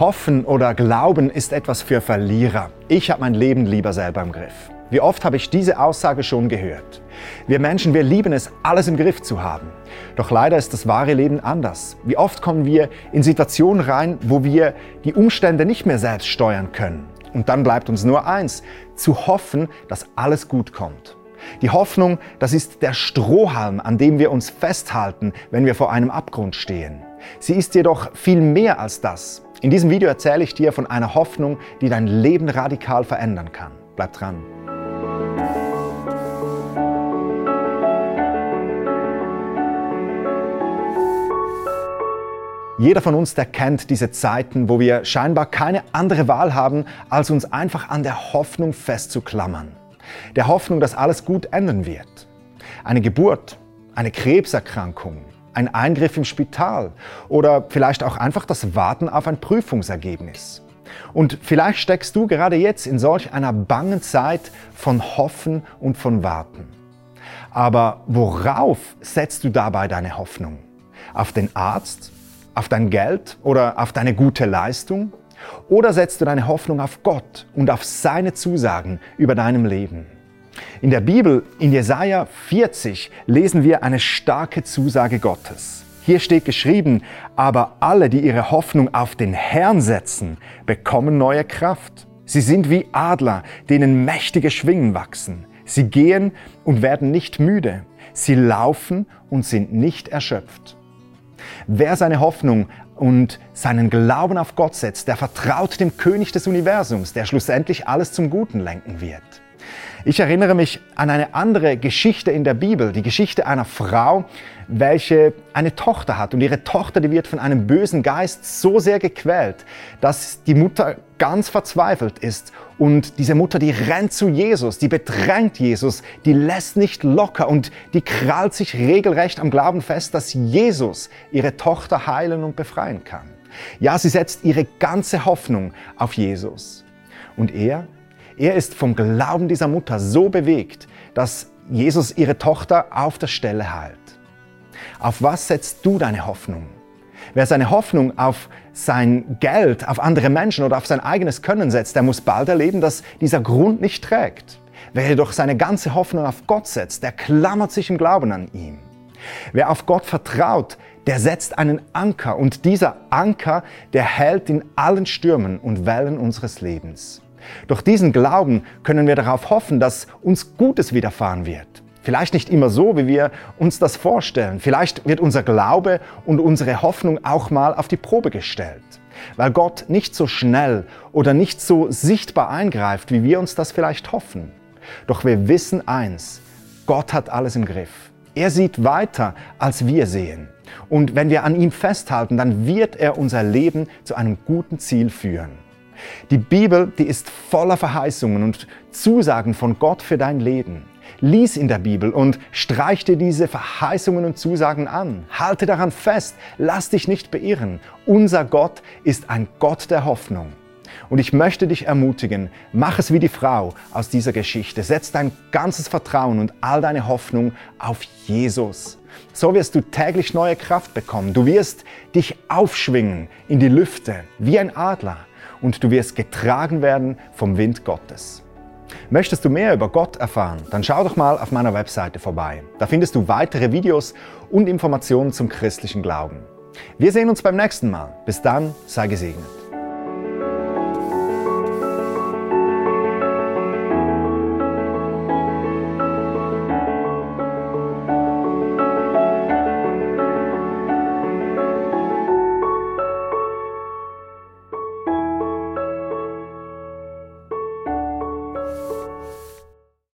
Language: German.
Hoffen oder Glauben ist etwas für Verlierer. Ich habe mein Leben lieber selber im Griff. Wie oft habe ich diese Aussage schon gehört? Wir Menschen, wir lieben es, alles im Griff zu haben. Doch leider ist das wahre Leben anders. Wie oft kommen wir in Situationen rein, wo wir die Umstände nicht mehr selbst steuern können. Und dann bleibt uns nur eins, zu hoffen, dass alles gut kommt. Die Hoffnung, das ist der Strohhalm, an dem wir uns festhalten, wenn wir vor einem Abgrund stehen. Sie ist jedoch viel mehr als das. In diesem Video erzähle ich dir von einer Hoffnung, die dein Leben radikal verändern kann. Bleib dran. Jeder von uns, der kennt diese Zeiten, wo wir scheinbar keine andere Wahl haben, als uns einfach an der Hoffnung festzuklammern. Der Hoffnung, dass alles gut enden wird. Eine Geburt, eine Krebserkrankung, ein Eingriff im Spital oder vielleicht auch einfach das Warten auf ein Prüfungsergebnis. Und vielleicht steckst du gerade jetzt in solch einer bangen Zeit von Hoffen und von Warten. Aber worauf setzt du dabei deine Hoffnung? Auf den Arzt? Auf dein Geld oder auf deine gute Leistung? Oder setzt du deine Hoffnung auf Gott und auf seine Zusagen über deinem Leben? In der Bibel, in Jesaja 40, lesen wir eine starke Zusage Gottes. Hier steht geschrieben, aber alle, die ihre Hoffnung auf den Herrn setzen, bekommen neue Kraft. Sie sind wie Adler, denen mächtige Schwingen wachsen. Sie gehen und werden nicht müde. Sie laufen und sind nicht erschöpft. Wer seine Hoffnung und seinen Glauben auf Gott setzt, der vertraut dem König des Universums, der schlussendlich alles zum Guten lenken wird. Ich erinnere mich an eine andere Geschichte in der Bibel, die Geschichte einer Frau, welche eine Tochter hat. Und ihre Tochter, die wird von einem bösen Geist so sehr gequält, dass die Mutter ganz verzweifelt ist. Und diese Mutter, die rennt zu Jesus, die bedrängt Jesus, die lässt nicht locker und die krallt sich regelrecht am Glauben fest, dass Jesus ihre Tochter heilen und befreien kann. Ja, sie setzt ihre ganze Hoffnung auf Jesus. Und er, er ist vom Glauben dieser Mutter so bewegt, dass Jesus ihre Tochter auf der Stelle heilt. Auf was setzt du deine Hoffnung? Wer seine Hoffnung auf sein Geld, auf andere Menschen oder auf sein eigenes Können setzt, der muss bald erleben, dass dieser Grund nicht trägt. Wer jedoch seine ganze Hoffnung auf Gott setzt, der klammert sich im Glauben an ihm. Wer auf Gott vertraut, der setzt einen Anker und dieser Anker, der hält in allen Stürmen und Wellen unseres Lebens. Durch diesen Glauben können wir darauf hoffen, dass uns Gutes widerfahren wird. Vielleicht nicht immer so, wie wir uns das vorstellen. Vielleicht wird unser Glaube und unsere Hoffnung auch mal auf die Probe gestellt, weil Gott nicht so schnell oder nicht so sichtbar eingreift, wie wir uns das vielleicht hoffen. Doch wir wissen eins, Gott hat alles im Griff. Er sieht weiter, als wir sehen. Und wenn wir an ihm festhalten, dann wird er unser Leben zu einem guten Ziel führen. Die Bibel, die ist voller Verheißungen und Zusagen von Gott für dein Leben. Lies in der Bibel und streich dir diese Verheißungen und Zusagen an. Halte daran fest, lass dich nicht beirren. Unser Gott ist ein Gott der Hoffnung. Und ich möchte dich ermutigen, mach es wie die Frau aus dieser Geschichte. Setz dein ganzes Vertrauen und all deine Hoffnung auf Jesus. So wirst du täglich neue Kraft bekommen. Du wirst dich aufschwingen in die Lüfte wie ein Adler und du wirst getragen werden vom Wind Gottes. Möchtest du mehr über Gott erfahren, dann schau doch mal auf meiner Webseite vorbei. Da findest du weitere Videos und Informationen zum christlichen Glauben. Wir sehen uns beim nächsten Mal. Bis dann, sei gesegnet.